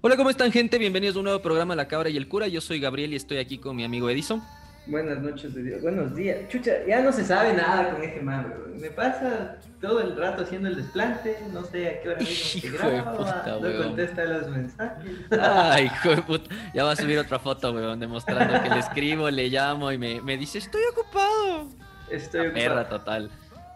Hola, ¿cómo están gente? Bienvenidos a un nuevo programa La Cabra y el Cura. Yo soy Gabriel y estoy aquí con mi amigo Edison. Buenas noches, de Dios. buenos días. Chucha, ya no se sabe nada con este man. Me pasa todo el rato haciendo el desplante, no sé a qué hora mismo se graba, puta, no contesta los mensajes. Ay, hijo de puta. Ya va a subir otra foto, weón, demostrando que le escribo, le llamo y me, me dice, estoy ocupado. Estoy ocupado. Perra total.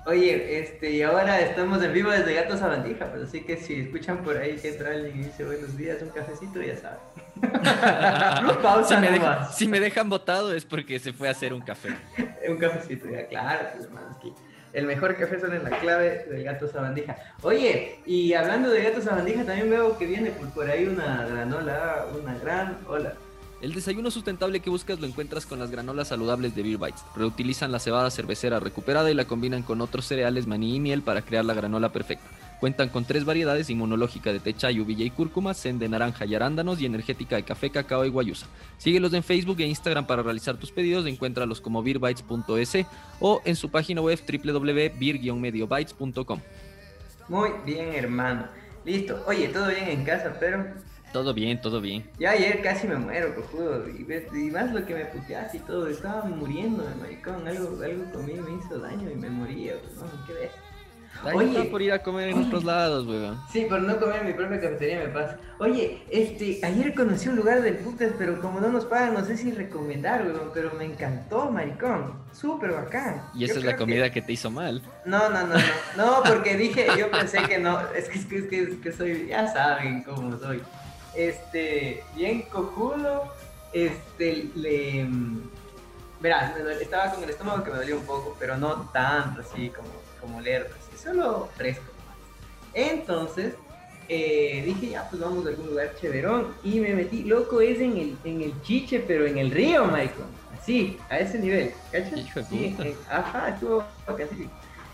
Oye, este, y ahora estamos en vivo desde Gatos a Bandija, pues así que si escuchan por ahí que entra alguien y dice buenos días, un cafecito, ya saben. Pausa Si me, dejan, si me dejan botado es porque se fue a hacer un café. Un cafecito, ya, claro, pues, que el mejor café son en la clave del gato sabandija. Oye, y hablando de gato sabandija, también veo que viene por, por ahí una granola, una gran hola. El desayuno sustentable que buscas lo encuentras con las granolas saludables de Beer Bites. Reutilizan la cebada cervecera recuperada y la combinan con otros cereales, maní y miel para crear la granola perfecta. Cuentan con tres variedades inmunológica de techa, uvilla y cúrcuma, zen de naranja y arándanos y energética de café, cacao y guayusa. Síguelos en Facebook e Instagram para realizar tus pedidos, encuéntralos como beerbites.es o en su página web www.beer-mediobytes.com. Muy bien, hermano. Listo. Oye, todo bien en casa, pero Todo bien, todo bien. ya ayer casi me muero, cojudo. Y, y más lo que me puteaste y todo, estaba muriendo, maricón. Algo, algo comí me hizo daño y me moría, no, qué ves. Oye. por ir a comer en Oye. otros lados, weón. Sí, por no comer en mi propia cafetería me pasa. Oye, este, ayer conocí un lugar del putas, pero como no nos pagan, no sé si recomendar, weón, pero me encantó, maricón. Súper bacán. Y esa Yo es la comida que- que... te hizo mal. No, no, no, no. No, porque dije, yo pensé que no. Es que, es que, es que, es que soy, ya saben cómo soy. Este, bien cojudo. Este, le. mm, Verás, dole- estaba con el estómago que me dolía un poco, pero no tanto así como, como lerdo, así, solo fresco. Entonces, eh, dije, ya, pues vamos a algún lugar chéverón. Y me metí, loco, es en el, en el chiche, pero en el río, Michael. Así, a ese nivel. ¿Cachas? Sí, en- ajá, estuvo bacán.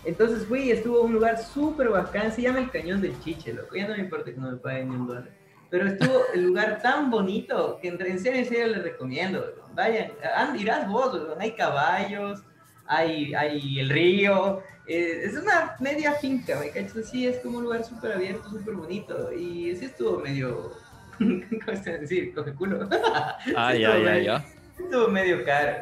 Entonces fui y estuvo un lugar súper bacán, se llama el Cañón del Chiche, loco. Ya no me importa que no me paguen ni un dólar. Pero estuvo el lugar tan bonito que entre en serio, en serio les recomiendo. weón. Vayan, and, irás vos, weón. hay caballos, hay, hay el río. eh, es una media finca, ¿me cachas? Sí, es como un lugar súper abierto, súper bonito. Y sí estuvo medio. ¿Cómo se decir? Coge culo. Ay, estuvo ay, ay, medio- ay. Estuvo medio caro.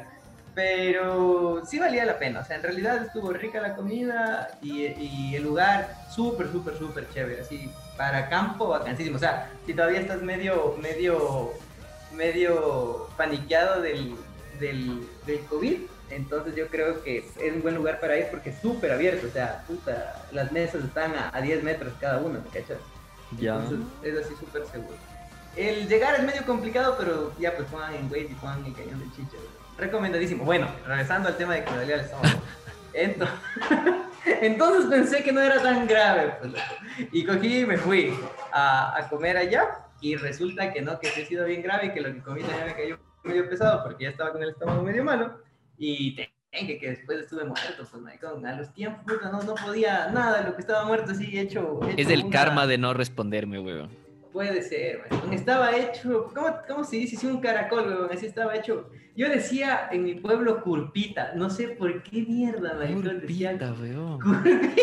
Pero sí valía la pena. O sea, en realidad estuvo rica la comida y, y el lugar súper, súper, súper chévere. Así, para campo, vacancísimo. O sea, si todavía estás medio, medio, medio paniqueado del, del, del COVID, entonces yo creo que es un buen lugar para ir porque es súper abierto. O sea, puta, las mesas están a, a 10 metros cada una, ¿me cachas? Ya. Entonces, es así súper seguro. El llegar es medio complicado, pero ya pues pongan en Waze y pongan el cañón del chiche. Recomendadísimo. Bueno, regresando al tema de que me dolía el estómago. Entonces, entonces pensé que no era tan grave. pues. Y cogí y me fui a, a comer allá. Y resulta que no, que sí ha sido bien grave y que lo que comí también me cayó medio pesado porque ya estaba con el estómago medio malo. Y te- que, que después estuve muerto, pues, maricón. A los tiempos, no, no podía nada lo que estaba muerto, así hecho. Es el una- karma de no responderme, weón. Puede ser. Estaba hecho, ¿cómo, cómo se dice? Sí, un caracol, weón, así estaba hecho. Yo decía en mi pueblo curpita, no sé por qué mierda, maricón, decía Curpita, weón. curpita.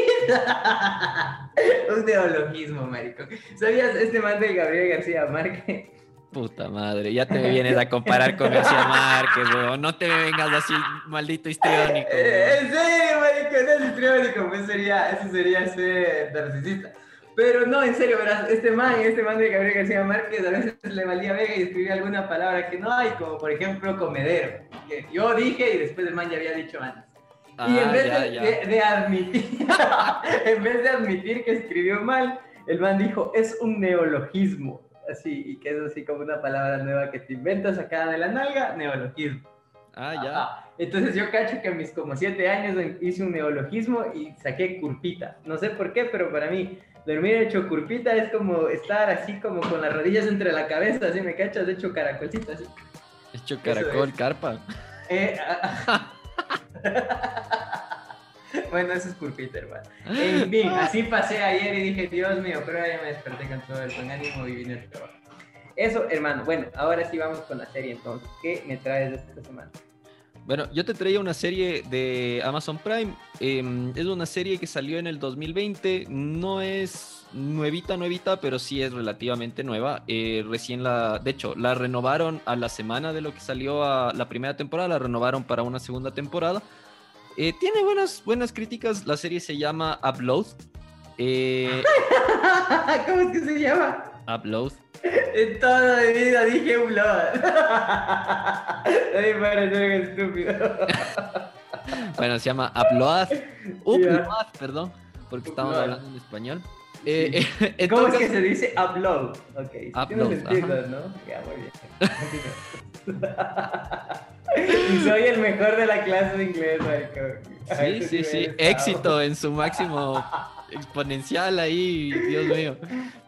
un neologismo, maricón. ¿Sabías este man de Gabriel García Márquez? Puta madre, ya te vienes a comparar con García Márquez, weón. No te vengas así, maldito histriónico. Eh, weón. en serio, maricón, no es histriónico, pues sería, eso sería ser narcisista. Pero no, en serio, verás, este man, este man de Gabriel García Márquez a veces le valía vega y escribía alguna palabra que no hay, como por ejemplo comedero. que yo dije y después el man ya había dicho antes. y en Ah, vez ya, de, ya. de- de admitir, en vez de admitir que escribió mal, el man dijo, es un neologismo. Así, y que es así como una palabra nueva que te inventas sacada de la nalga, neologismo. Ah, ya. Ajá. Entonces yo cacho que a mis como siete años hice un neologismo y saqué curpita. No sé por qué, pero para mí dormir hecho curpita es como estar así como con las rodillas entre la cabeza, así me cachas, hecho caracolcito así. Hecho caracol, es. carpa. Eh, ah, bueno, eso es curpita, hermano. En fin, así pasé ayer y dije, Dios mío, pero ya me desperté con todo el buen ánimo y vine al trabajo. Eso, hermano. Bueno, ahora sí vamos con la serie entonces. ¿Qué me traes esta semana? Bueno, yo te traía una serie de Amazon Prime. Em, es una serie que salió en el 2020. No es nuevita, nuevita, pero sí es relativamente nueva. Eh, recién la, de hecho, la renovaron a la semana de lo que salió a la primera temporada. La renovaron para una segunda temporada. Eh, tiene buenas, buenas críticas. La serie se llama Upload. Eh, ¿Cómo es que se llama? Upload. En toda mi vida dije upload. Ay, parece estúpido. bueno, se llama Upload. Upload, perdón, porque estamos hablando en español. Eh, eh, ¿Cómo es que se dice upload? Ok, upload, sentido, ¿no? Ya, muy bien. y soy el mejor de la clase de inglés, Marco. Sí, sí, sí. Éxito en su máximo exponencial ahí, Dios mío.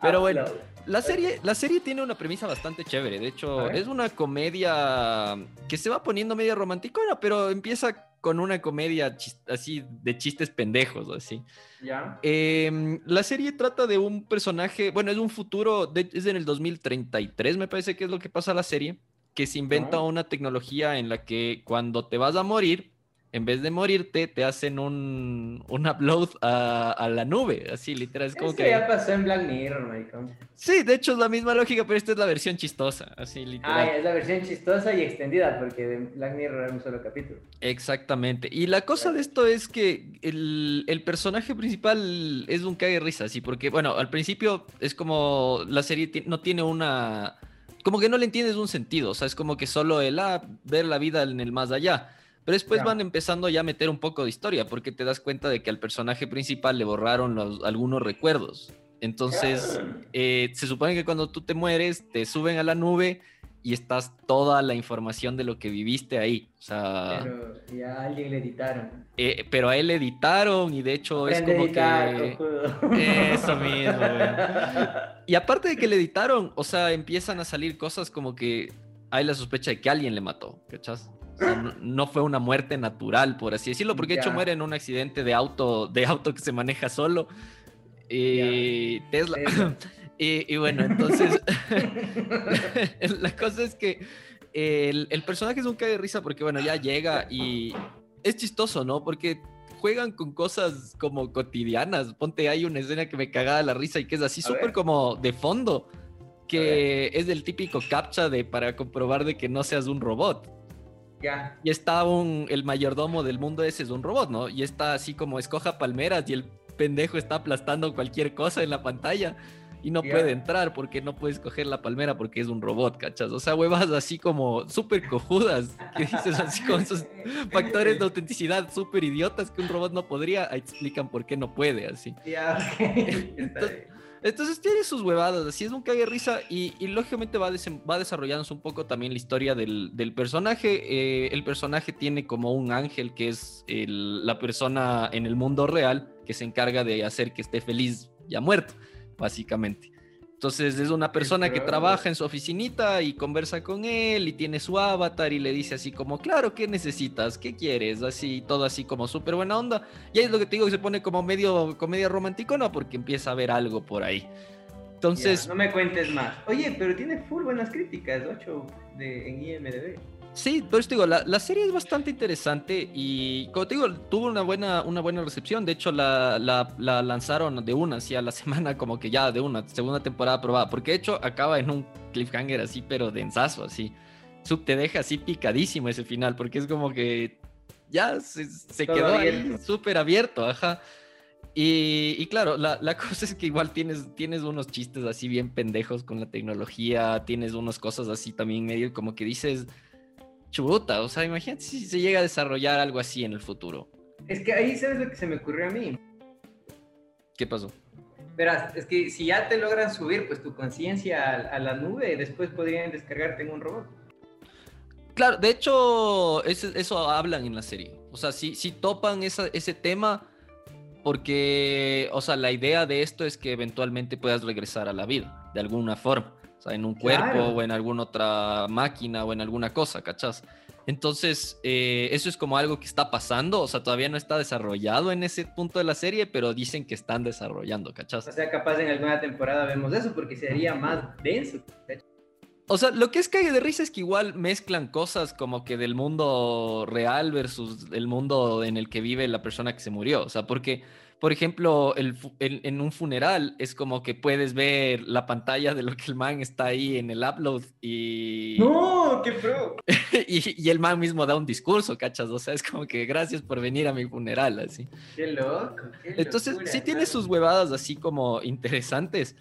Pero bueno, la serie, la serie tiene una premisa bastante chévere. De hecho, es una comedia que se va poniendo media romanticona, pero empieza con una comedia así de chistes pendejos, así. ¿Ya? Em, la serie trata de un personaje, bueno, es un futuro, es en el 2033, me parece que es lo que pasa la serie, que se inventa una tecnología en la que cuando te vas a morir, en vez de morirte, te hacen un, un upload a, la nube, así literal. Es como que ya pasó en Black Mirror, maricón. Sí, de hecho es la misma lógica, pero esta es la versión chistosa, así literal. Ah, es la versión chistosa y extendida, porque de Black Mirror era un solo capítulo. Exactamente. Y la cosa de esto es que el, el personaje principal es un cague risa, sí, porque, bueno, al principio es como la serie no tiene una... Como que no le entiendes un sentido, o sea, es como que solo el, ah, ver la vida en el más allá. Pero después van empezando ya a meter un poco de historia, porque te das cuenta de que al personaje principal le borraron los, algunos recuerdos. Entonces, eh, se supone que cuando tú te mueres, te suben a la nube y estás toda la información de lo que viviste ahí. O sea, pero ya a alguien le editaron. Eh, pero a él le editaron y de hecho es como que... Eso mismo. Y aparte de que le editaron, o sea, empiezan a salir cosas como que hay la sospecha de que alguien le mató, ¿cachas? No, fue una muerte natural, por así decirlo, porque de hecho muere en un accidente de auto, de auto que se maneja solo. Y Tesla. y, bueno, entonces la cosa es que el, personaje es un cae de risa porque bueno, ya llega y es chistoso, ¿no? Porque juegan con cosas como cotidianas. Ponte, hay una escena que me cagaba la risa y que es así súper como de fondo, que es del típico captcha de para comprobar de que no seas un robot. Y está un, el mayordomo del mundo ese es un robot, ¿no? Y está así como escoja palmeras y el pendejo está aplastando cualquier cosa en la pantalla y no puede entrar porque no puede escoger la palmera porque es un robot, ¿cachas? O sea, huevas así como súper cojudas, que dices así con esos factores de autenticidad súper idiotas que un robot no podría, explican por qué no puede, así. Ya, entonces tiene sus huevadas, así es un cague risa y, lógicamente va, va desarrollándose un poco también la historia del, personaje. Eh, el personaje tiene como un ángel que es la persona en el mundo real que se encarga de hacer que esté feliz ya muerto, básicamente. Entonces es una persona que trabaja en su oficinita y conversa con él y tiene su avatar y le dice así como, claro, ¿qué necesitas? ¿Qué quieres? Así, todo así como súper buena onda. Y ahí es lo que te digo que se pone como medio comedia romántico, ¿no? Porque empieza a ver algo por ahí. Entonces... no me cuentes más. Oye, pero tiene full buenas críticas, 8 de, en IMDB. Sí, pero te digo, la, serie es bastante interesante y como te digo, tuvo una buena, una buena recepción. De hecho, la, lanzaron de una, así a la semana, como que ya de una segunda temporada probada. Porque de hecho acaba en un cliffhanger así, pero densazo, así. te deja así picadísimo ese final, porque es como que ya se, quedó ahí súper abierto, ajá. Y, claro, la, cosa es que igual tienes, tienes unos chistes así bien pendejos con la tecnología, tienes unas cosas así también medio como que dices chuta, o sea, imagínate si se llega a desarrollar algo así en el futuro. Es que ahí sabes lo que se me ocurrió a mí. ¿Qué pasó? Verás, es que si ya te logran subir pues tu conciencia a, la nube, después podrían descargarte en un robot. Claro, de hecho, eso, eso hablan en la serie. O sea, si, si topan ese tema, porque, o sea, la idea de esto es que eventualmente puedas regresar a la vida, de alguna forma en un cuerpo o en alguna otra máquina o en alguna cosa, ¿cachás? Entonces, eh, eso es como algo que está pasando, o sea, todavía no está desarrollado en ese punto de la serie, pero dicen que están desarrollando, ¿cachás? O sea, capaz en alguna temporada vemos eso, porque sería más denso. O sea, lo que es cague de risa es que igual mezclan cosas como que del mundo real versus el mundo en el que vive la persona que se murió. O sea, porque, por ejemplo, el, en un funeral es como que puedes ver la pantalla de lo que el man está ahí en el upload y. ¡No! ¡Qué pro! y, el man mismo da un discurso, ¿cachas? O sea, es como que gracias por venir a mi funeral, así. ¡Qué loco! Entonces, sí tiene sus huevadas así como interesantes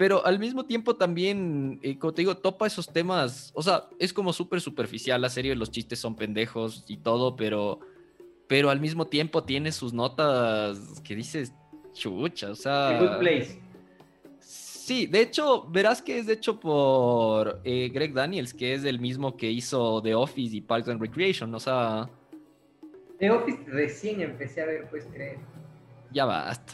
pero al mismo tiempo también, eh, como te digo, topa esos temas, o sea, es como súper superficial la serie, los chistes son pendejos y todo, pero, pero al mismo tiempo tiene sus notas que dices, chucha, o sea... good place. Sí, de hecho, verás que es hecho por eh, Greg Daniels, que es el mismo que hizo The Office y Parks and Recreation, o sea... The Office recién empecé a ver, pues creer. Ya basta.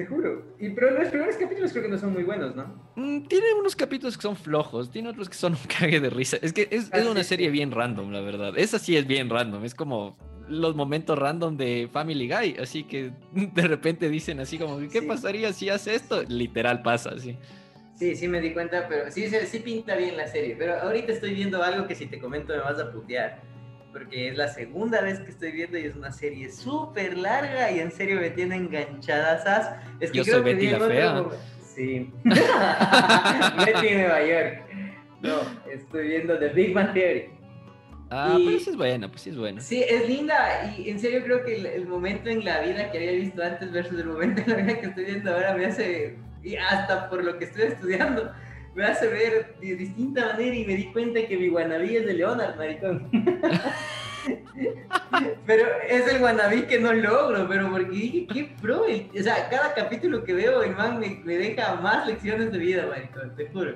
Te juro. Y, pero los primeros capítulos creo que no son muy buenos, ¿no? Mm, tiene unos capítulos que son flojos, tiene otros que son un cague de risa. Es que es, es ah, una serie bien random, la verdad. Esa sí es bien random. Es como los momentos random de Family Guy. Así que de repente dicen así como, ¿qué pasaría si hace esto? Literal pasa, así. Sí, sí me di cuenta, pero sí, sí pinta bien la serie. Pero ahorita estoy viendo algo que si te comento me vas a putear porque es la segunda vez que estoy viendo y es una serie súper larga y en serio me tiene enganchadas. Es que Yo soy Betty la fea. Sí. Betty en Nueva York. No, estoy viendo The Big Bang Theory. Ah, pues es buena, pues sí es buena. Sí, es linda y en serio creo que el, momento en la vida que había visto antes versus el momento en la vida que estoy viendo ahora me hace, y hasta por lo que estoy estudiando, me hace ver de distinta manera y me di cuenta que mi guanabí es de Leonard, maricón. pero es el guanabí que no logro, pero porque dije, qué pro. O sea, cada capítulo que veo, el man me, deja más lecciones de vida, maricón, te juro.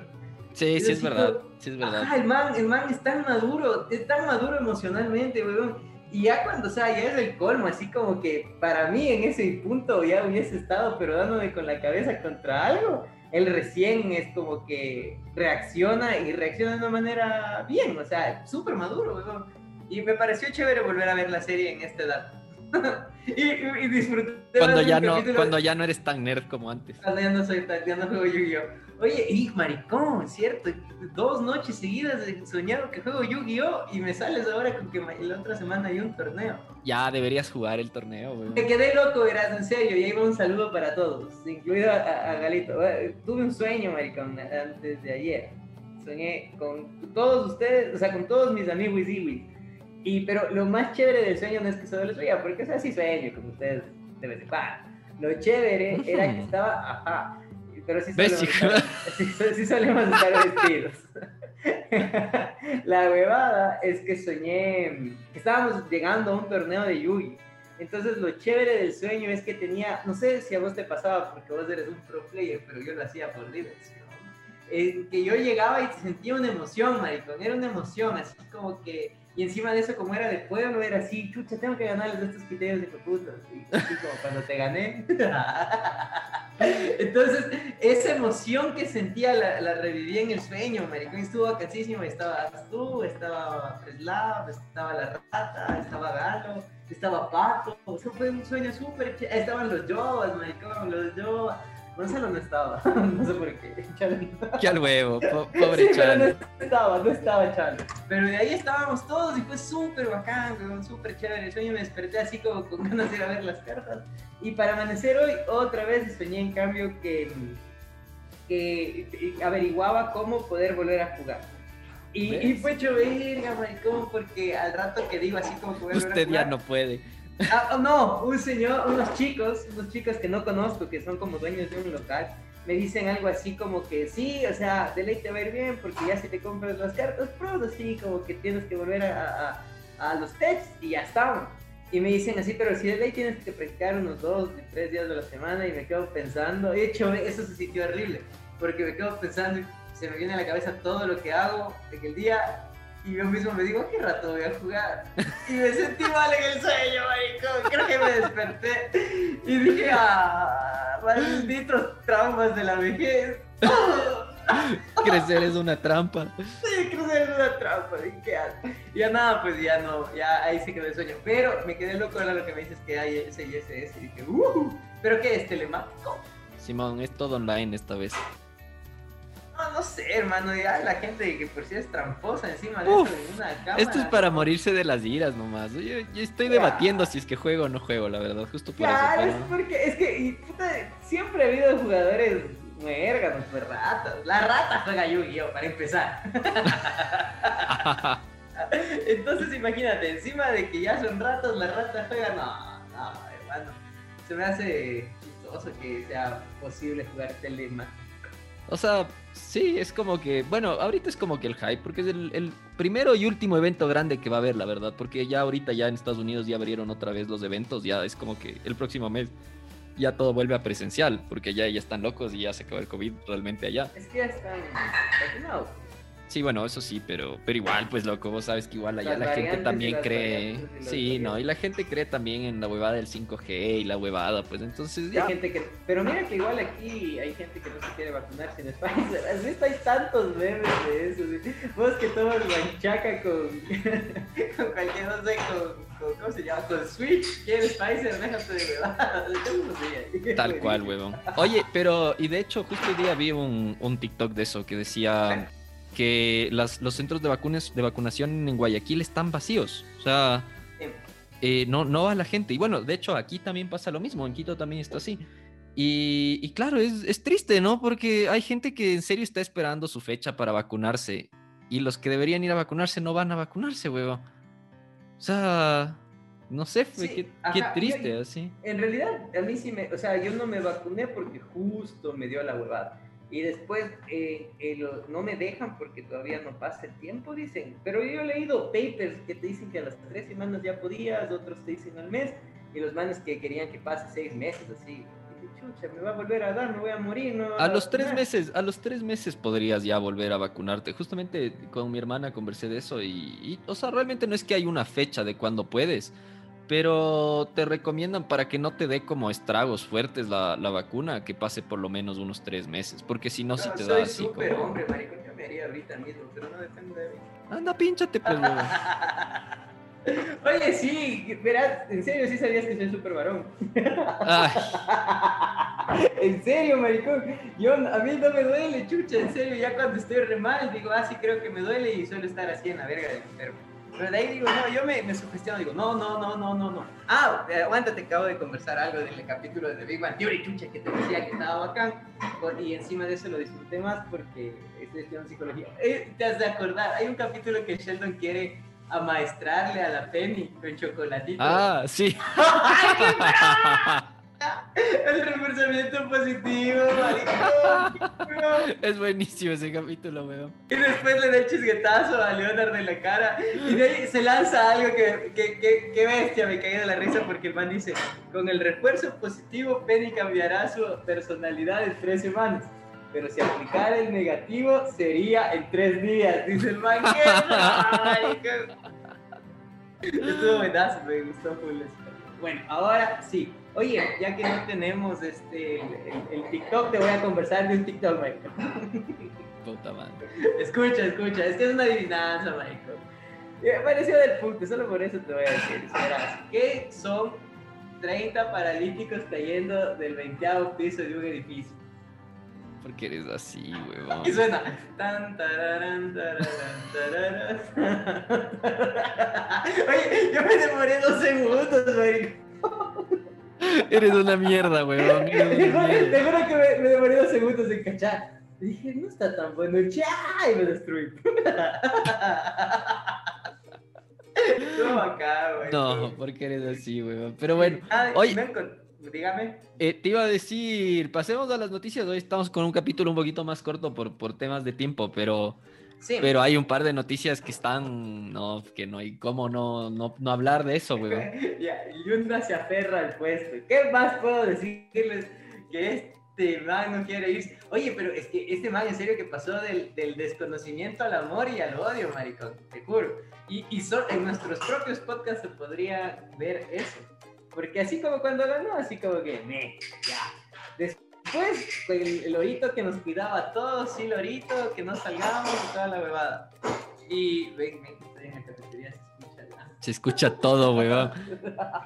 Sí, sí es verdad, sí es verdad. Ah, el man, el man es tan maduro, es tan maduro emocionalmente, weón. Y ya cuando, o sea, ya es el colmo, así como que para mí en ese punto ya hubiese estado, pero dándome con la cabeza contra algo él recién es como que reacciona y reacciona de una manera bien, o sea, súper maduro, Y me pareció chévere volver a ver la serie en esta edad. y, y, disfruté. Cuando ya, no, cuando ya no eres tan nerd como antes. Cuando ya no soy tan, ya no juego Yu-Gi-Oh! Oye, y maricón, cierto, dos noches seguidas he soñado que juego Yu-Gi-Oh! y me sales ahora con que la otra semana hay un torneo. Ya deberías jugar el torneo, güey. Me quedé loco, verás, en serio, y ahí va un saludo para todos, incluido a, Galito. Tuve un sueño, maricón, antes de ayer. Soñé con todos ustedes, o sea, con todos mis amigos y y pero lo más chévere del sueño no es que solo les veía, porque es así sueño, como ustedes deben de Lo chévere era que estaba, ajá, pero sí solemos, estar, vestidos. la huevada es que soñé que estábamos llegando a un torneo de Yugi. Entonces lo chévere del sueño es que tenía, no sé si a vos te pasaba porque vos eres un pro player, pero yo lo hacía por diversión. Eh, que yo llegaba y sentía una emoción, maricón, era una emoción, así como que, y encima de eso como era de pueblo, era así, chucha, tengo que ganarles estos criterios de putas, y así como cuando te gané. Entonces, esa emoción que sentía la, la reviví en el sueño, maricón. Estuvo bacasísimo. Estabas tú, estaba Preslav, estaba la rata, estaba Galo, estaba Pato. Eso fue un sueño súper Estaban los Jovas, maricón, los Jovas. Gonzalo no estaba, no sé por qué. Qué al huevo, pobre sí, No estaba, no estaba Chalo. Pero de ahí estábamos todos y fue súper bacán, súper chévere. El sueño me desperté así como con ganas de ir a ver las cartas. Y para amanecer hoy, otra vez soñé en cambio que, que averiguaba cómo poder volver a jugar. Y, y fue hecho verga, maricón, porque al rato que digo así como jugar. Usted ya no puede. Ah, oh, no, un señor, unos chicos, unos chicos que no conozco, que son como dueños de un local, me dicen algo así como que sí, o sea, de ley te va a ir bien porque ya si te compras las cartas pro, así como que tienes que volver a, a, a los tests y ya estamos. Y me dicen así, pero si de ley tienes que practicar unos dos, tres días de la semana y me quedo pensando, de hecho, eso se sintió horrible, porque me quedo pensando se me viene a la cabeza todo lo que hago en el día y yo mismo me digo, ¿qué rato voy a jugar? Y me sentí mal en el sueño, marico. Creo que me desperté. Y dije, ah, malditos traumas de la vejez. crecer es una trampa. Sí, crecer es una trampa. ¿Y ya nada, pues ya no, ya ahí se quedó el sueño. Pero me quedé loco ahora lo que me dices que hay ese y ese, ese. Y dije, uh, ¿pero qué es telemático? Simón, es todo online esta vez. No, sé, hermano, ya la gente que por sí es tramposa encima de eso de una cámara. Esto es para morirse de las iras nomás. Yo, yo estoy debatiendo si es que juego o no juego, la verdad, justo por claro, eso. es porque, es que, y, puta, siempre ha habido jugadores muérganos, pues ratas. La rata juega Yu-Gi-Oh! para empezar. Entonces imagínate, encima de que ya son ratos, la rata juega, no, no, hermano. Se me hace chistoso que sea posible jugar Telema. O sea, sí, es como que, bueno, ahorita es como que el hype, porque es el, el, primero y último evento grande que va a haber, la verdad, porque ya ahorita ya en Estados Unidos ya abrieron otra vez los eventos, ya es como que el próximo mes ya todo vuelve a presencial, porque ya, ya están locos y ya se acabó el COVID realmente allá. Es que ya están vacunados. Sí, bueno, eso sí, pero, pero igual, pues loco, vos sabes que igual allá la gente también cree. Sí, no, y la gente cree también en la huevada del 5G y la huevada, pues entonces ya. Hay gente que, pero mira que igual aquí hay gente que no se quiere vacunar sin Pfizer. ¿Has visto? Hay tantos memes de eso. Vos que tomas manchaca con, con cualquier, no sé, con, con, ¿cómo se llama? Con Switch, quieres Pfizer, déjate de huevada. Tal cual, huevón. Oye, pero, y de hecho, justo hoy día vi un, un TikTok de eso que decía que las, los centros de, vacunas, de vacunación en Guayaquil están vacíos. O sea, eh, no, no va la gente. Y bueno, de hecho, aquí también pasa lo mismo. En Quito también está así. Y, y claro, es, es, triste, ¿no? Porque hay gente que en serio está esperando su fecha para vacunarse. Y los que deberían ir a vacunarse no van a vacunarse, huevo. O sea, no sé, fue, sí, qué, qué, triste, yo, así. En realidad, a mí sí me. O sea, yo no me vacuné porque justo me dio la huevada. Y después eh, eh, lo, no me dejan porque todavía no pasa el tiempo, dicen. Pero yo he leído papers que te dicen que a las tres semanas ya podías, otros te dicen al mes, y los manes que querían que pase seis meses, así. Y chucha, me va a volver a dar, me voy a morir, no. A los tres meses, a los tres meses podrías ya volver a vacunarte. Justamente con mi hermana conversé de eso y, y o sea, realmente no es que hay una fecha de cuándo puedes pero te recomiendan para que no te dé como estragos fuertes la, la, vacuna, que pase por lo menos unos tres meses, porque si no, si te da así como... hombre, maricón, yo me haría ahorita mismo, pero no depende de mí. Anda, pínchate, pues, Oye, sí, verás, en serio, sí sabías que soy súper varón. en serio, maricón. Yo, a mí no me duele, chucha, en serio, ya cuando estoy re mal, digo, ah, sí, creo que me duele y suelo estar así en la verga del enfermo. Pero de ahí digo, no, yo me, me sugestiono, digo, no, no, no, no, no, no. Ah, aguántate, acabo de conversar algo del capítulo de The Big Bang Theory, chucha, que te decía que estaba bacán. Y encima de eso lo disfruté más porque estoy estudiando psicología. Eh, te has de acordar, hay un capítulo que Sheldon quiere amaestrarle a la Penny con chocolatito. Ah, sí. El reforzamiento positivo, maricón. Es buenísimo ese capítulo, weón. Y después le da el chisguetazo a Leonard en la cara. Y de ahí se lanza algo que, que, que, que bestia, me caí de la risa porque el man dice: Con el refuerzo positivo, Penny cambiará su personalidad en tres semanas. Pero si aplicara el negativo, sería en tres días. Dice el man: ¿Qué? Estuvo buenazo, me gustó full Bueno, ahora sí. Oye, ya que no tenemos este, el, el, el, TikTok, te voy a conversar de un TikTok, Michael. Puta madre. Escucha, escucha, es que es una adivinanza, Michael. Me pareció del punto, solo por eso te voy a decir. Verás, ¿qué son 30 paralíticos cayendo del 20 piso de un edificio? Porque eres así, huevón. Y suena. Tan, tararán, tararán, tararán. Oye, yo me demoré dos segundos, Michael. Eres una mierda, weón. Te juro que me, me, demoré dos segundos en cachar. Dije, no está tan bueno. ¡Ya! Y me destruí. Estuvo acá, güey. No, porque eres así, weón. Pero bueno. Ah, oye, dígame. Eh, te iba a decir, pasemos a las noticias. Hoy estamos con un capítulo un poquito más corto por, por temas de tiempo, pero. Sí. Pero hay un par de noticias que están, no, que no hay cómo no, no, no hablar de eso, güey. ya, Yunda se aferra al puesto. ¿Qué más puedo decirles que este man no quiere irse? Oye, pero es que este man en serio que pasó del, del desconocimiento al amor y al odio, maricón, te juro. Y, y so, en nuestros propios podcasts se podría ver eso. Porque así como cuando ganó, así como que, me, ya. Después Después, el, el, lorito que nos cuidaba a todos, sí, lorito, que no salgamos y toda la huevada. Y ven, ven, estoy en la cafetería, se escucha ya. Se escucha todo, weón.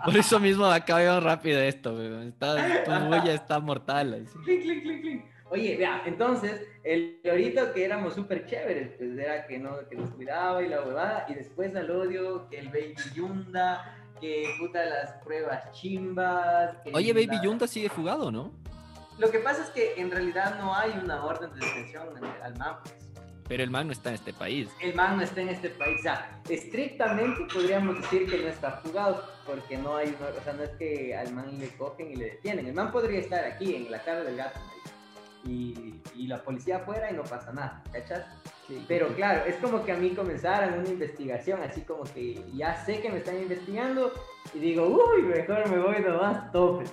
Por eso mismo acabamos rápido esto, weón. Está, tu bulla está mortal. Así. Clic, clic, clic, clic. Oye, vea, entonces, el lorito que éramos súper chéveres, pues era que, no, que nos cuidaba y la huevada, y después al odio, que el Baby Yunda, que puta las pruebas chimbas. que Oye, Baby Yunda sigue fugado, ¿no? Lo que pasa es que en realidad no hay una orden de detención en- al man, pues. Pero el man no está en este país. El man no está en este país. O sea, estrictamente podríamos decir que no está jugado, porque no hay, una- o sea, no es que al man le cogen y le detienen. El man podría estar aquí, en la cara del gato, y, y la policía afuera y no pasa nada, ¿cachas? Pero claro, es como que a mí comenzaran una investigación, así como que ya sé que me están investigando y digo, uy, mejor me voy nomás, tope.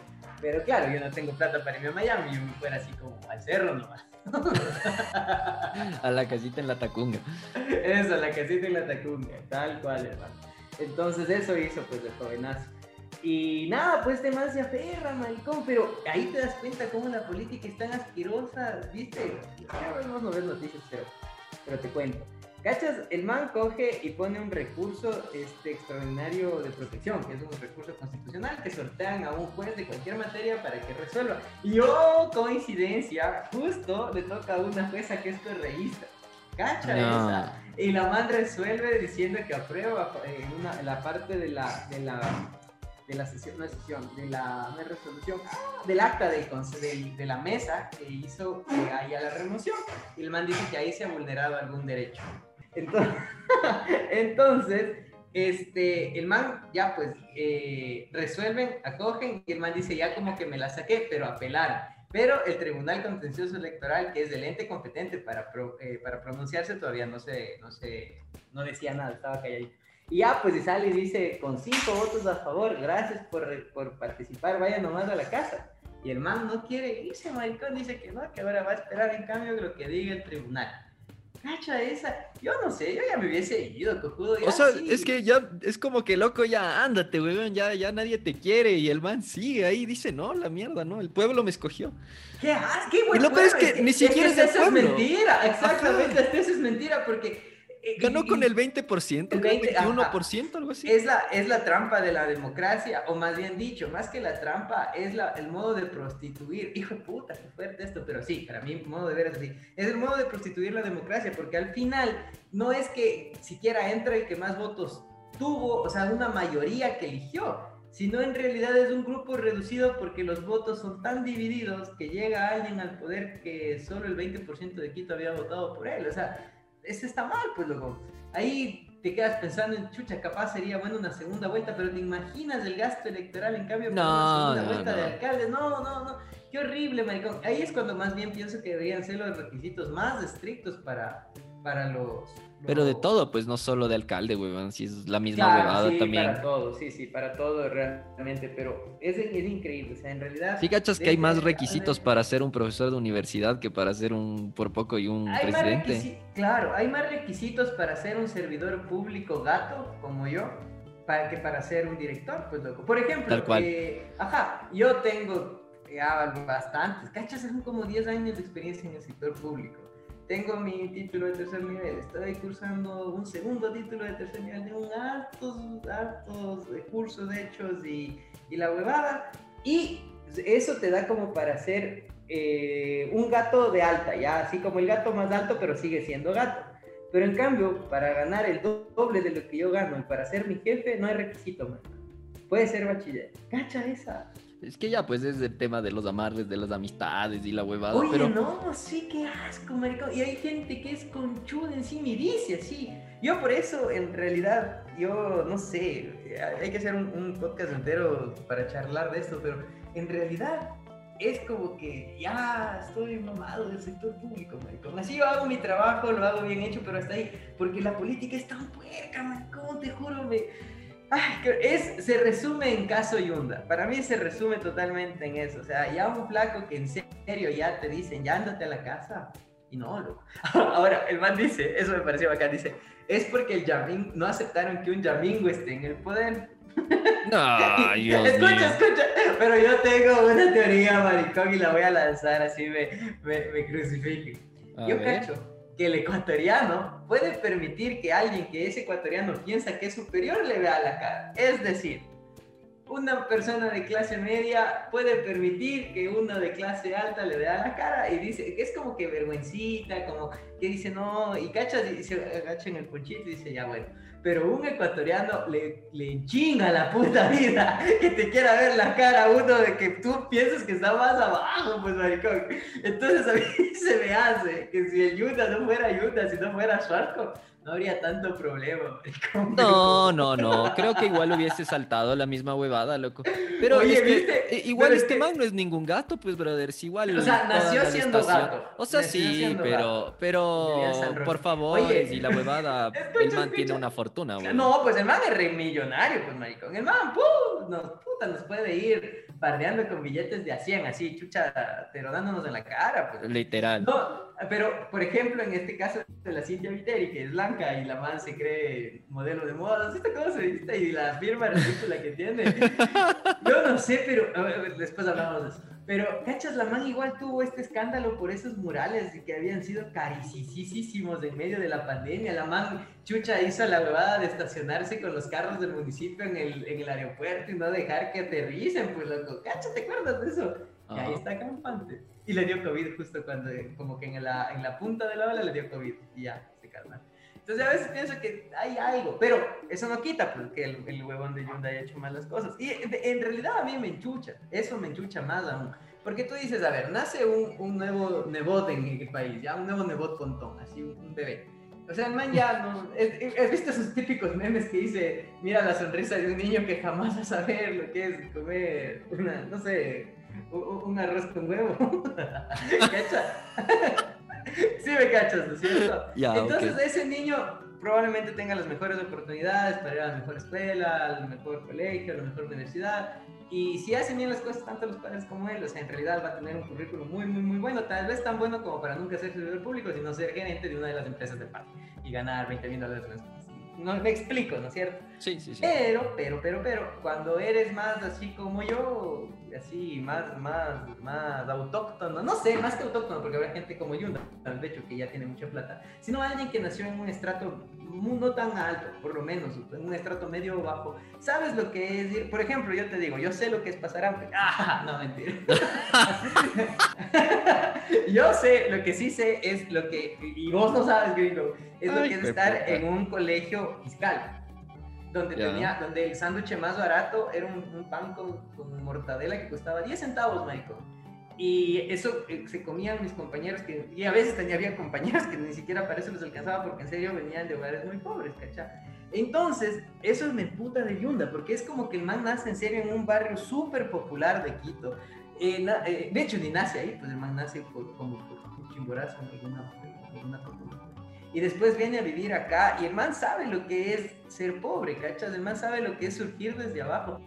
Pero claro, yo no tengo plata para irme a Miami, yo me fuera así como al cerro nomás. A la casita en la Tacunga. Eso, la casita en la Tacunga, tal cual, hermano. Entonces eso hizo pues el jovenazo. Y nada, pues este man se aferra, maricón, pero ahí te das cuenta cómo la política es tan asquerosa, ¿viste? Ya no ver noticias, pero, pero te cuento. ¿Cachas? El man coge y pone un recurso este, extraordinario de protección, que es un recurso constitucional que sortean a un juez de cualquier materia para que resuelva. Y oh, coincidencia, justo le toca a una jueza que es correísta. ¿Cacha No. esa? Y la man resuelve diciendo que aprueba eh, una- la parte de la, de la, de la sesión, no es sesión, de la no es resolución, ah, del acta del- de la mesa que hizo que haya la remoción. Y el man dice que ahí se ha vulnerado algún derecho. Entonces, este, el man ya pues eh, resuelven, acogen y el man dice ya como que me la saqué, pero apelaron. Pero el Tribunal Contencioso Electoral, que es el ente competente para, eh, para pronunciarse, todavía no se, no se, no decía nada, estaba calladito. Y ya, pues y sale y dice, con cinco votos a favor, gracias por, por participar, vaya nomás a la casa. Y el man no quiere irse, maricón, dice que no, que ahora va a esperar en cambio lo que diga el tribunal. Cacha esa, yo no sé, yo ya me hubiese ido, cojudo. ya O sea, sí. es que ya es como que loco, ya ándate, weón, ya, ya nadie te quiere. Y el man sigue ahí, dice, no, la mierda, no, el pueblo me escogió. ¿Qué haces? ¿Qué buen Y lo peor es que ni siquiera es del eso es mentira, exactamente, eso es mentira, porque... eh, Ganó con el 20%, El creo, 20, ajá. 21%, algo así. Es la, es la trampa de la democracia, o más bien dicho, más que la trampa, es la, el modo de prostituir. Hijo de puta, qué fuerte esto, pero sí, para mí, modo de ver es así. Es el modo de prostituir la democracia, porque al final no es que siquiera entre el que más votos tuvo, o sea, una mayoría que eligió, sino en realidad es un grupo reducido porque los votos son tan divididos que llega alguien al poder que solo el 20% de Quito había votado por él. O sea, eso está mal, pues luego. Ahí te quedas pensando en chucha, capaz sería bueno una segunda vuelta, pero te imaginas el gasto electoral en cambio No, una segunda no, vuelta de alcalde. No, no, no. Qué horrible, maricón. Ahí es cuando más bien pienso que deberían ser los requisitos más estrictos para, para los, Pero de todo, pues no solo de alcalde, weón, si es la misma Claro, huevada sí, también. para todo, sí, sí, para todo realmente, pero es, es increíble, o sea, en realidad... Sí, cachas que hay más requisitos para ser un profesor de universidad que para ser un, por poco y un Hay presidente. requisi- claro, hay más requisitos para ser un servidor público gato, como yo, para que para ser un director, pues loco. Por ejemplo, Tal cual. eh, ajá, yo tengo ya bastantes, cachas, son como 10 años de experiencia en el sector público. Tengo mi título de tercer nivel, estoy cursando un segundo título de tercer nivel, tengo altos eh, cursos hechos y, y la huevada. Y eso te da como para ser eh, un gato de alta, ya así como el gato más alto, pero sigue siendo gato. Pero en cambio, para ganar el do- doble de lo que yo gano y para ser mi jefe, no hay requisito, man. Puede ser bachiller. Cacha esa. Es que ya, pues es el tema de los amarres, de las amistades y la huevada. Oye, pero no, sí, qué asco, maricón. Y hay gente que es conchuda encima y dice así. Yo por eso, en realidad, yo no sé, hay que hacer un, un podcast entero para charlar de esto, pero en realidad es como que ya estoy mamado del sector público, maricón. Así yo hago mi trabajo, lo hago bien hecho, pero hasta ahí, porque la política es tan puerca, maricón, te juro, me... Ay, es, se resume en caso Yunda. Para mí se resume totalmente en eso. O sea, ya un flaco que en serio ya te dicen, ya ándate a la casa. Y no, loco. Ahora, el man dice, eso me pareció bacán, dice, es porque el Yamin, no aceptaron que un Yamingo esté en el poder. No, Dios escucha, mío. escucha. Pero yo tengo una teoría, maricón, y la voy a lanzar así me, me, me crucifiquen. A Yo ver. cacho que el ecuatoriano puede permitir que alguien que es ecuatoriano piensa que es superior le vea la cara. Es decir, una persona de clase media puede permitir que uno de clase alta le dé a la cara y dice que es como que vergüencita, como que dice no, y cacha, y se agacha en el ponchito y dice ya bueno. Pero un ecuatoriano le, le chinga la puta vida que te quiera ver la cara a uno de que tú piensas que está más abajo, pues maricón. Entonces a mí se me hace que si el Yuta no fuera Yuta, si no fuera Schwarzkopf, no habría tanto problema. No, no, no. Creo que igual hubiese saltado la misma huevada, loco. Pero es que, eh, igual este man no es ningún gato, pues, brother. Igual. O sea, nació siendo gato. O sea, sí, pero, pero, por favor, y la huevada, el man tiene una fortuna, güey. No, pues el man es re millonario, pues, maricón. El man, ¡pum! Nos, puta, nos puede ir bardeando con billetes de a 100, así, chucha, pero dándonos en la cara, pues. Literal. No, pero, por ejemplo, en este caso de la Cintia Viteri, que es blanca y la man se cree modelo de moda, ¿sí cómo se viste? Y la firma ridícula que tiene. Yo no sé, pero después hablamos de eso. Pero, ¿cachas? La man igual tuvo este escándalo por esos murales que habían sido carísimos en medio de la pandemia. La man chucha hizo la huevada de estacionarse con los carros del municipio en el, en el aeropuerto y no dejar que aterricen, pues loco. ¿Cachas? ¿Te acuerdas de eso? Y ahí está campante. Y le dio COVID justo cuando, como que en la, en la punta de la ola le dio COVID y ya, se calma. Entonces a veces pienso que hay algo, pero eso no quita porque pues, el, el huevón de Yunda haya hecho malas cosas. Y en realidad a mí me enchucha, eso me enchucha más aún. Porque tú dices, a ver, nace un, un nuevo nebot en el país, ya un nuevo nebot pontón, así un, bebé. O sea, el man ya no. ¿Has visto esos típicos memes que dice, mira la sonrisa de un niño que jamás va a saber lo que es comer una, no sé, un arroz con huevo? ¿Cachas? sí me cachas, ¿no es cierto? Entonces ese niño probablemente tenga las mejores oportunidades para ir a la mejor escuela, al mejor colegio, a la mejor universidad. Y si hacen bien las cosas, tanto los padres como él, o sea, en realidad va a tener un currículum muy, muy, muy bueno. Tal vez tan bueno como para nunca ser servidor público, sino ser gerente de una de las empresas de PAN y ganar 20 mil dólares mensuales no me explico, ¿no es cierto? Sí, sí, sí. Pero, pero, pero, pero, cuando eres más así como yo, así, más, más, más autóctono, no sé, más que autóctono, porque habrá gente como Yunda, de hecho, que ya tiene mucha plata, sino alguien que nació en un estrato no tan alto, por lo menos, en un estrato medio bajo, sabes lo que es ir, por ejemplo, yo te digo, yo sé lo que es pasar hambre. Ah, no, mentira. yo sé, lo que sí sé es lo que, y vos no sabes, gringo, es lo que es estar en un colegio fiscal. Donde, tenía, donde el sándwich más barato era un, pan con, con, mortadela que costaba 10 centavos, Michael. Y eso eh, se comían mis compañeros, que, y a veces tenía, había compañeros que ni siquiera para eso les alcanzaba porque en serio venían de hogares muy pobres, ¿cachá? Entonces, eso me puta de yunda, porque es como que el man nace en serio en un barrio súper popular de Quito. Eh, eh, de hecho, ni nace ahí, pues el man nace como por un chimborazo en alguna, alguna y después viene a vivir acá y el man sabe lo que es ser pobre, ¿cachas? El man sabe lo que es surgir desde abajo.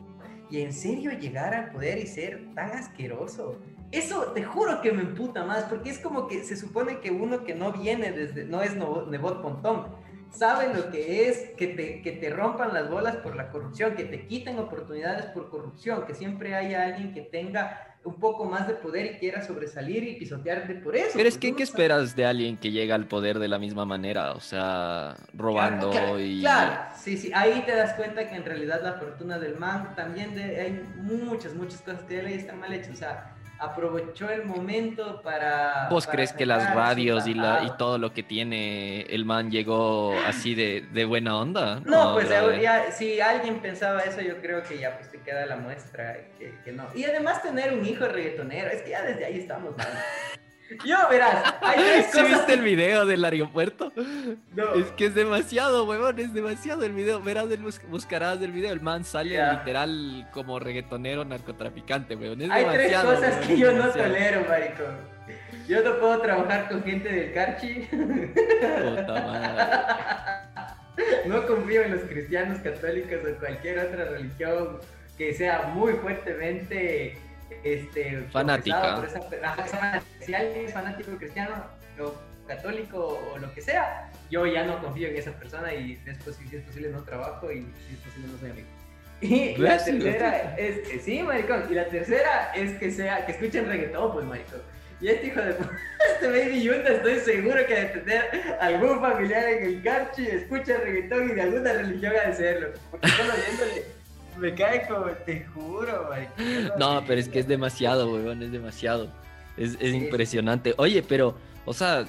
Y en serio llegar al poder y ser tan asqueroso. Eso te juro que me emputa más, porque es como que se supone que uno que no viene desde, no es Nebot Pontón, sabe lo que es que te, que te rompan las bolas por la corrupción, que te quiten oportunidades por corrupción, que siempre haya alguien que tenga un poco más de poder y quiera sobresalir y pisotearte por eso. Pero es que, ¿qué esperas de alguien que llega al poder de la misma manera? O sea, robando y... Claro, sí, sí, ahí te das cuenta que en realidad la fortuna del man también de, hay muchas, muchas cosas que están mal hechas. O sea, aprovechó el momento para... ¿Vos crees que las radios y, la, y todo lo que tiene el man llegó así de, de buena onda? No, pues ya, si alguien pensaba eso, yo creo que ya pues te queda la muestra que, que no. Y además tener un hijo reggaetonero, es que ya desde ahí estamos mal. Yo, verás, hay tres cosas. ¿Sí viste el video del aeropuerto? No. Es que es demasiado, huevón, es demasiado el video. Verás, buscarás del video. El man sale literal como reggaetonero narcotraficante, huevón. hay tres cosas que yo no tolero, marico. Yo no puedo trabajar con gente del Carchi. Puta madre. No confío en los cristianos católicos o cualquier otra religión que sea muy fuertemente este, fanática. si alguien es fanático cristiano o católico o lo que sea, yo ya no confío en esa persona y después, si es posible, no trabajo y si es posible, no soy amigo. Y la tercera es que sí, maricón. Y la tercera es que sea, que escuchen reggaetón, pues, maricón. Y este hijo de este baby Yunda, estoy seguro que de tener algún familiar en el carchi, escucha reggaetón y de alguna religión ha de serlo. Porque solo oyéndole Me cae como, te juro. No, pero es que es demasiado, weón, es demasiado. Es, es impresionante. Oye, pero, o sea,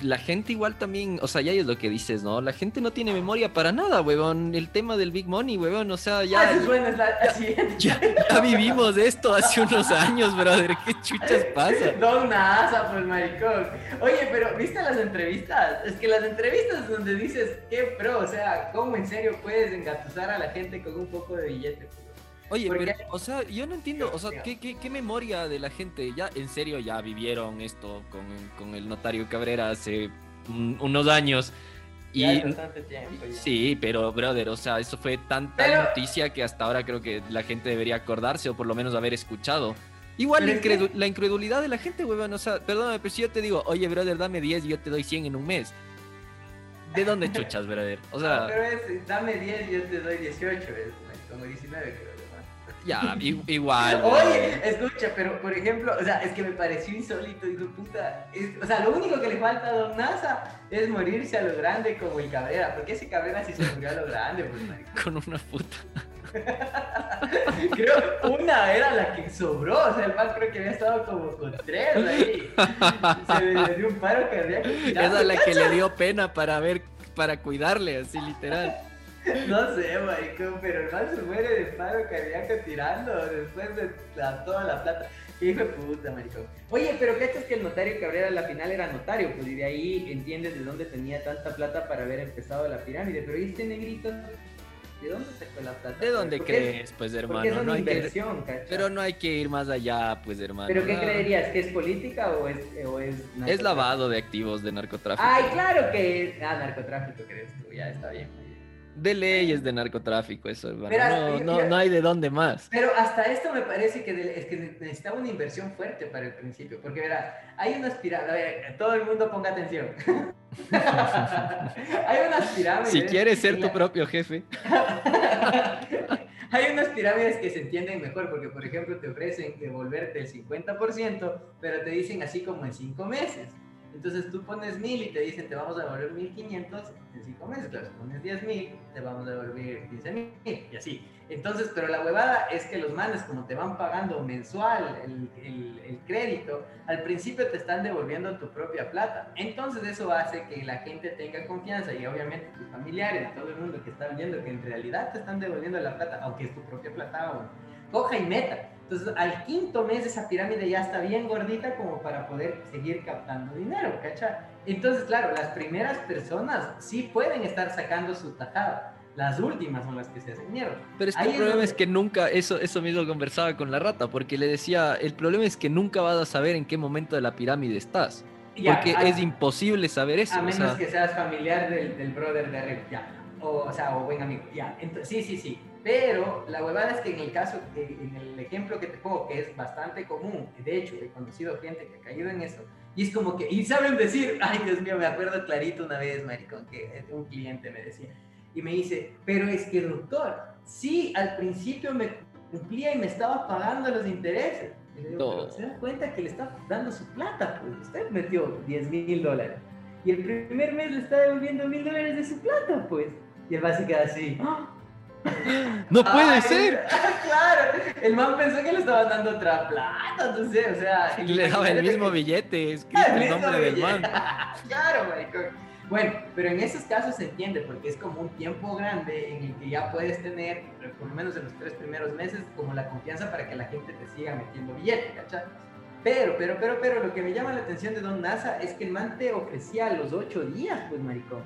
la gente igual también, o sea, ya es lo que dices, ¿no? La gente no tiene memoria para nada, huevón. El tema del Big Money, huevón, o sea, ya... Ah, es bueno, es la, ya, ya, vivimos esto hace unos años, brother. ¿Qué chuchas pasa? Don NASA, pues, maricón. Oye, pero, ¿viste las entrevistas? Es que las entrevistas donde dices, qué pro, o sea, ¿cómo en serio puedes engatusar a la gente con un poco de billete? Oye, pero, o sea, yo no entiendo, o sea, ¿qué, qué, memoria de la gente? Ya, en serio, ya vivieron esto con, con el notario Cabrera hace unos años. Y, tiempo, Sí, pero, brother, o sea, eso fue tanta noticia que hasta ahora creo que la gente debería acordarse o por lo menos haber escuchado. Igual la, la, incredulidad de la gente, weón, o sea, perdóname, pero si yo te digo, oye, brother, dame 10 y yo te doy 100 en un mes. ¿De dónde chuchas, brother? O sea... pero es, dame 10 y yo te doy 18, es como 19, creo. Ya, igual. Oye, escucha, pero por ejemplo, o sea, es que me pareció insólito, digo, puta. o sea, lo único que le falta a Don NASA es morirse a lo grande como el Cabrera. Porque ese Cabrera sí se murió a lo grande, pues. Con una puta. creo una era la que sobró, o sea, el man creo que había estado como con tres ahí. Se le dio un paro cardíaco. Esa es la que le dio pena para ver, para cuidarle, así literal. No sé, maricón, pero el man se muere de paro cardíaco tirando después de toda la plata. Hijo de puta, maricón. Oye, pero ¿qué es que el notario Cabrera al la final era notario? Pues y de ahí entiendes de dónde tenía tanta plata para haber empezado la pirámide. Pero ¿y este negrito? ¿De dónde sacó la plata? ¿De dónde crees, pues, hermano? Es una no inversión, que... Pero no hay que ir más allá, pues, hermano. ¿Pero qué creerías? ¿Que es política o es, o es Es lavado de activos de narcotráfico. Ay, claro que es. Ah, narcotráfico, crees tú. Ya está bien de leyes de narcotráfico, eso, hermano. no, no, no, hay de dónde más. Pero hasta esto me parece que, es que necesitaba una inversión fuerte para el principio, porque verá, hay unas pirámides, a ver, todo el mundo ponga atención. hay unas pirámides. Si quieres ser tu propio jefe. hay unas pirámides que se entienden mejor, porque por ejemplo te ofrecen devolverte el 50%, pero te dicen así como en 5 meses. Entonces tú pones mil y te dicen te vamos a devolver 1500 en 5 meses. Claro, si pones 10 mil, te vamos a devolver 15 mil y así. Entonces, pero la huevada es que los manes, como te van pagando mensual el, el, el, crédito, al principio te están devolviendo tu propia plata. Entonces, eso hace que la gente tenga confianza y obviamente tus familiares, todo el mundo que está viendo que en realidad te están devolviendo la plata, aunque es tu propia plata, bueno, coja y meta. Entonces, al quinto mes esa pirámide ya está bien gordita como para poder seguir captando dinero, ¿cacha? Entonces, claro, las primeras personas sí pueden estar sacando su tajada. Las últimas son las que se hacen mierda. Pero es que el problema es, que nunca, eso, eso mismo conversaba con la rata, porque le decía, el problema es que nunca vas a saber en qué momento de la pirámide estás. porque es imposible saber eso. A menos que seas familiar del, del brother de arriba, ya. O, o sea, o buen amigo, ya. Entonces, sí, sí, sí. Pero la huevada es que en el caso, en el ejemplo que te pongo, que es bastante común, de hecho he conocido gente que ha caído en eso, y es como que, y saben decir, ay Dios mío, me acuerdo clarito una vez, maricón, que un cliente me decía, y me dice, pero es que doctor, sí, al principio me cumplía y me estaba pagando los intereses. Y le digo, se da cuenta que le está dando su plata, pues usted metió 10 mil dólares. Y el primer mes le está devolviendo mil dólares de su plata, pues. Y él va a quedar así, ¡Ah! No puede ser. claro, el man pensó que le estaban dando otra plata, no sé, o sea. Le daba el mismo billete, escrito el, nombre del man. claro, maricón. Bueno, pero en esos casos se entiende porque es como un tiempo grande en el que ya puedes tener, por lo menos en los tres primeros meses, como la confianza para que la gente te siga metiendo billete, ¿cachai? Pero, pero, pero, pero, lo que me llama la atención de Don NASA es que el man te ofrecía los ocho días, pues, maricón.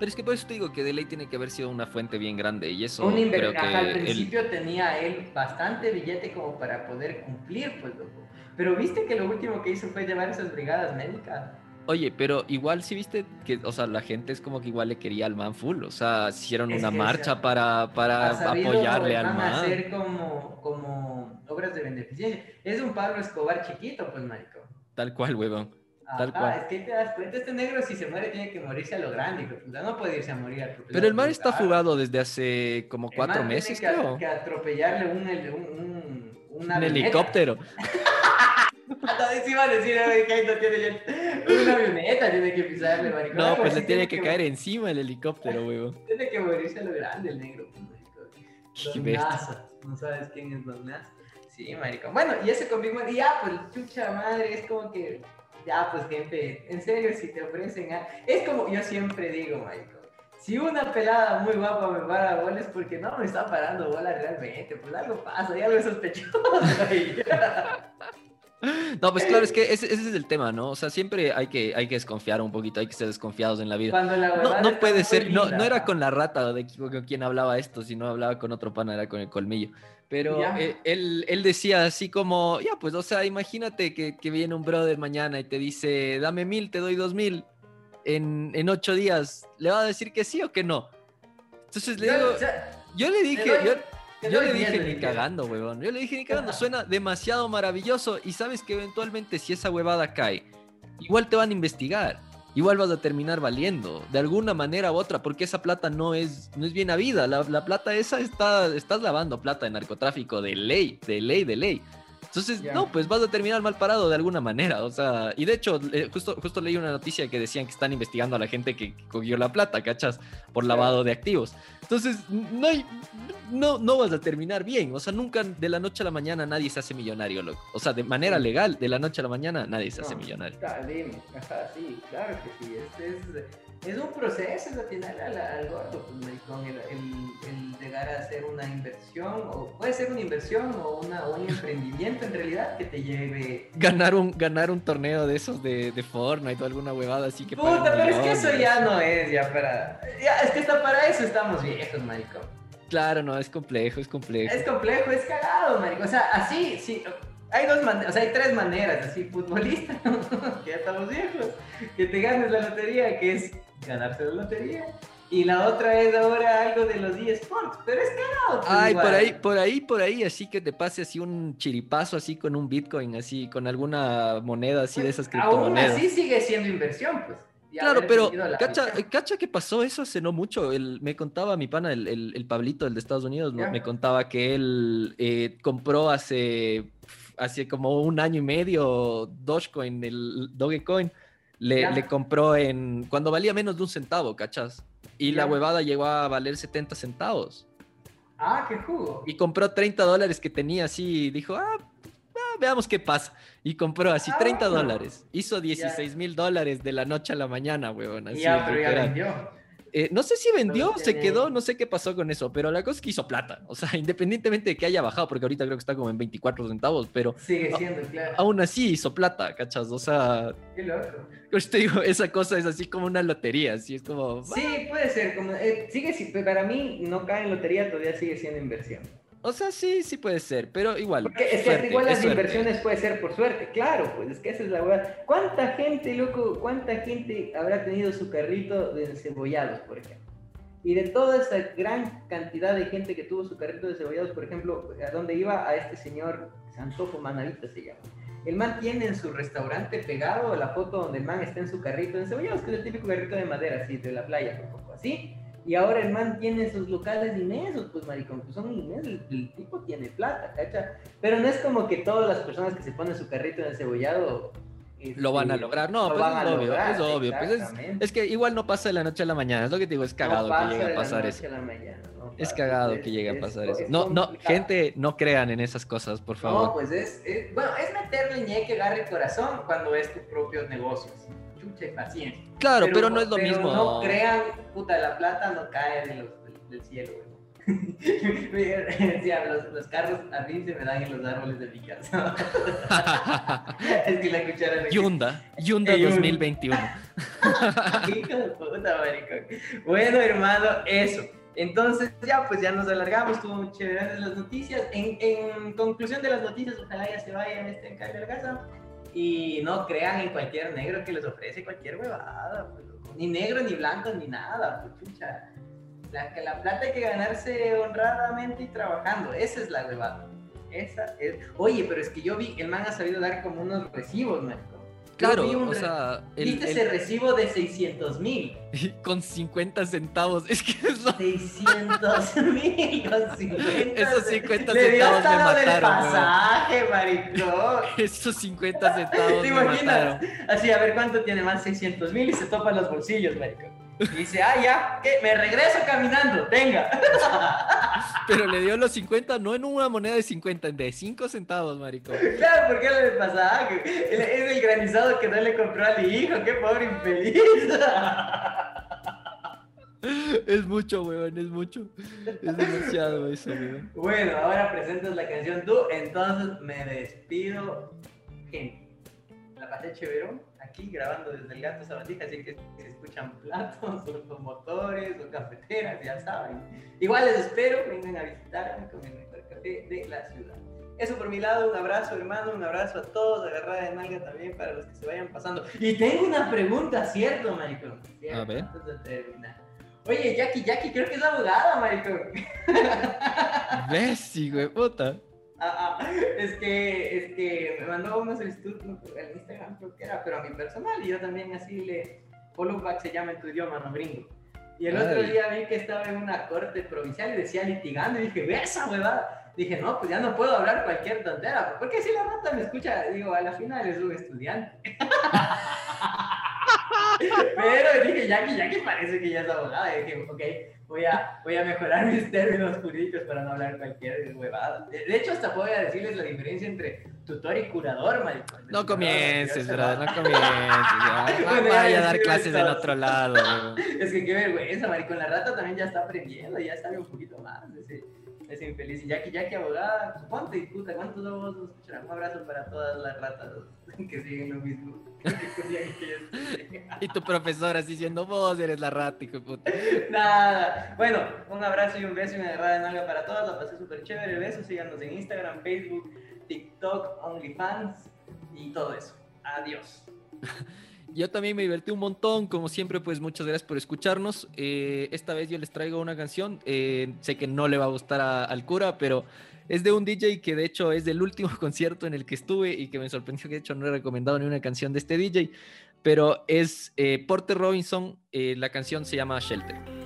Pero es que por eso te digo que de ley tiene que haber sido una fuente bien grande y eso. Un creo que al principio tenía él bastante billete como para poder cumplir, pues loco. Pero viste que lo último que hizo fue llevar esas brigadas médicas. Oye, pero igual sí viste que, o sea, la gente es como que igual le quería al man full, o sea, hicieron una marcha para, para apoyarle al man. hacer como, como obras de beneficencia. Es un Pablo Escobar chiquito, pues, marico. Tal cual, huevón. Ah, es que te das cuenta, este negro si se muere tiene que morirse a lo grande, no puede irse a morir Pero el mar está fugado desde hace como cuatro meses, tiene creo. que atropellarle un, un, un, un helicóptero. no, iba a decir no tiene una avioneta, tiene que pisarle, maricón. No, pues le tiene que, caer encima el helicóptero, huevo. Tiene que morirse a lo grande el negro. Don Naza. ¿No sabes quién es Don Naza? Sí, marico. Bueno, y ese con Big Man, y ya, pues, chucha madre, es como que, ya, pues, gente, en serio, si te ofrecen, ah, es como yo siempre digo, marico, si una pelada muy guapa me para bola es porque no me está parando bola realmente, pues algo pasa, hay algo sospechoso ahí. No, pues claro, es que ese, ese, es el tema, ¿no? O sea, siempre hay que, hay que desconfiar un poquito, hay que ser desconfiados en la vida. no, no puede ser, no, no era con la rata de quien hablaba esto, sino hablaba con otro pana, era con el colmillo. Pero eh, él, él, decía así como, ya, pues, o sea, imagínate que, que, viene un brother mañana y te dice, dame mil, te doy dos mil en, en ocho días. ¿Le va a decir que sí o que no? Entonces le digo, yo le dije, yo le dije ni cagando, huevón. Yo le dije ni cagando. Suena demasiado maravilloso. Y sabes que eventualmente si esa huevada cae, igual te van a investigar. Igual vas a terminar valiendo, de alguna manera u otra, porque esa plata no es, no es bien habida. La, la plata esa está, estás lavando plata de narcotráfico de ley, de ley, de ley. Entonces, no, pues vas a terminar mal parado de alguna manera. O sea, y de hecho, justo, justo leí una noticia que decían que están investigando a la gente que cogió la plata, ¿cachas? Por lavado de activos. Entonces, no, hay, no, no vas a terminar bien. O sea, nunca de la noche a la mañana nadie se hace millonario, loco. O sea, de manera legal, de la noche a la mañana nadie se hace millonario. Dime, ajá, sí, claro que sí. es, es un proceso al final al, al gordo, pues, maricón, el, el, llegar a hacer una inversión, o puede ser una inversión o, una, un emprendimiento en realidad que te lleve... Ganar un, ganar un torneo de esos de, de Fortnite o alguna huevada así que... Puta, pero es que eso ya no es, ya para... Ya, es que está para eso estamos viejos, maricón. Claro, no, es complejo, es complejo. Es complejo, es cagado, maricón. O sea, así, sí, hay dos maneras, o sea, hay tres maneras, así, futbolista, que ya estamos viejos, que te ganes la lotería, que es ganarse la lotería. Y la otra es ahora algo de los eSports, pero es cagado. Pues, Ay, por ahí, por ahí, por ahí, así que te pase así un chiripazo así con un Bitcoin, así, con alguna moneda así de pues, esas criptomonedas. Aún así sigue siendo inversión, pues. claro, pero cacha, cacha que pasó eso hace no mucho. El, me contaba mi pana, el, el, Pablito, el de Estados Unidos, me contaba que él eh, compró hace hace como un año y medio Dogecoin, el Dogecoin, le, le, compró en cuando valía menos de un centavo, ¿cachas? Y la huevada llegó a valer 70 centavos. Ah, qué jugo. Y compró 30 dólares que tenía así, dijo, ah, ah veamos qué pasa. Y compró así 30 ah, dólares. Hizo 16 mil dólares de la noche a la mañana, huevón. Así, pero ya vendió. Eh, no sé si vendió, se quedó, no sé qué pasó con eso, pero la cosa es que hizo plata. O sea, independientemente de que haya bajado, porque ahorita creo que está como en 24 centavos, pero. Sigue siendo, claro. Aún así hizo plata, ¿cachas? O sea. Qué loco. Yo te digo, esa cosa es así como una lotería, así es como. Sí, puede ser. Como, eh, sigue, para mí no cae en lotería, todavía sigue siendo inversión. O sea, sí, sí puede ser, pero igual. Porque es que igual las inversiones puede ser por suerte, claro, pues es que esa es la verdad. ¿Cuánta gente, loco, cuánta gente habrá tenido su carrito de cebollados, por ejemplo? Y de toda esa gran cantidad de gente que tuvo su carrito de cebollados, por ejemplo, a dónde iba a este señor Santojo Manavita se llama. El man tiene en su restaurante pegado la foto donde el man está en su carrito de cebollados, que es el típico carrito de madera, así, de la playa, un poco así y ahora el man tiene sus locales inmensos, pues maricón, pues son inmensos, el, tipo tiene plata, ¿cacha? Pero no es como que todas las personas que se ponen su carrito en cebollado lo van a este, lograr. No, pues es obvio, es obvio. Pues es, que igual no pasa de la noche a la mañana. Es lo que te digo, es cagado que llegue a pasar eso. es cagado que llegue a pasar eso. No, no, gente, no crean en esas cosas, por favor. No, pues es, bueno, es meterle ñeque, agarre corazón cuando es tu propio negocio chucha paciencia. Claro, pero, no es lo mismo. No crean, puta, la plata no cae de los, del, cielo, Decía, los, los, carros a mí se me dan en los árboles de mi casa. es que la cuchara Yunda, Yunda 2021. Hijo de puta, maricón. Bueno, hermano, eso. Entonces, ya, pues ya nos alargamos, estuvo muy chévere las noticias. En, en, conclusión de las noticias, ojalá ya se vayan este en de la casa. Y no crean en cualquier negro que les ofrece cualquier huevada, pues, ni negro, ni blanco, ni nada, pues, chucha. La, plata hay que ganarse honradamente y trabajando, esa es la huevada. Esa es. Oye, pero es que yo vi, el man ha sabido dar como unos recibos, man. Claro, o sea... ¿Viste ese recibo de 600 mil? Con 50 centavos, es que eso... 600 mil con 50 Esos 50 Le centavos me mataron, del pasaje, maricón. Esos 50 centavos ¿Te me imaginas? Así, a ver cuánto tiene más 600 mil y se topa los bolsillos, maricón. Y dice, ah, ya, ¿qué? Me regreso caminando, venga. Pero le dio los 50, no en una moneda de 50, de 5 centavos, marico. Claro, porque le pasaba es el granizado que no le compró al hijo, qué pobre infeliz. Es mucho, weón, es mucho. Es demasiado eso, weón. Bueno, ahora presentas la canción tú, entonces me despido. Gente, la pasé chévere aquí grabando desde el gato sabandija, así que se escuchan platos, o motores, o cafeteras, ya saben. Igual les espero, vengan a visitarme con el mejor café de la ciudad. Eso por mi lado, un abrazo hermano, un abrazo a todos, agarrada de nalga también para los que se vayan pasando. Y tengo una pregunta, ¿cierto, Michael? A ver. Antes de terminar. Oye, Jackie, Jackie, creo que es abogada, maricón. ¿Ves? Güey, puta. Ah, ah, es que, es que me mandó una solicitud en Instagram, creo que era, pero a mi personal, y yo también así le, follow back se llama en tu idioma, no gringo. Y el otro día vi que estaba en una corte provincial y decía litigando, y dije, ve esa huevada. Dije, no, pues ya no puedo hablar cualquier tontera, porque si la rata me escucha, digo, a la final es un estudiante. Pero dije, Jackie, Jackie parece que ya es abogada. Y dije, ok, voy a, voy a mejorar mis términos jurídicos para no hablar cualquier huevada. De hecho, hasta puedo decirles la diferencia entre tutor y curador, maricón. No comiences, bro, no comiences. Ya. vaya a dar clases en otro lado. Es que qué vergüenza, maricón. La rata también ya está aprendiendo, ya sabe un poquito más. Ese, es infeliz. Y Jackie, Jackie, abogada, pues, ¿cuánto disputa? ¿Cuántos abogados escucharán? Un abrazo para todas las ratas que siguen lo mismo. y tu profesora así diciendo, vos eres la rata, hijo de puta. Nada. Bueno, un abrazo y un beso y una agarrada de nalga para todas. La pasé súper chévere. Besos. Síganos en Instagram, Facebook, TikTok, OnlyFans y todo eso. Adiós. Yo también me divertí un montón, como siempre, pues muchas gracias por escucharnos. Eh, esta vez yo les traigo una canción, eh, sé que no le va a gustar al cura, pero es de un DJ que de hecho es del último concierto en el que estuve y que me sorprendió que de hecho no he recomendado ni una canción de este DJ, pero es eh, Porter Robinson, la canción se llama Shelter.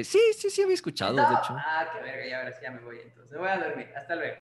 Eh, sí, sí, sí había escuchado, de hecho. Ah, qué verga, ya ahora sí ya me voy entonces. Me voy a dormir. Hasta luego.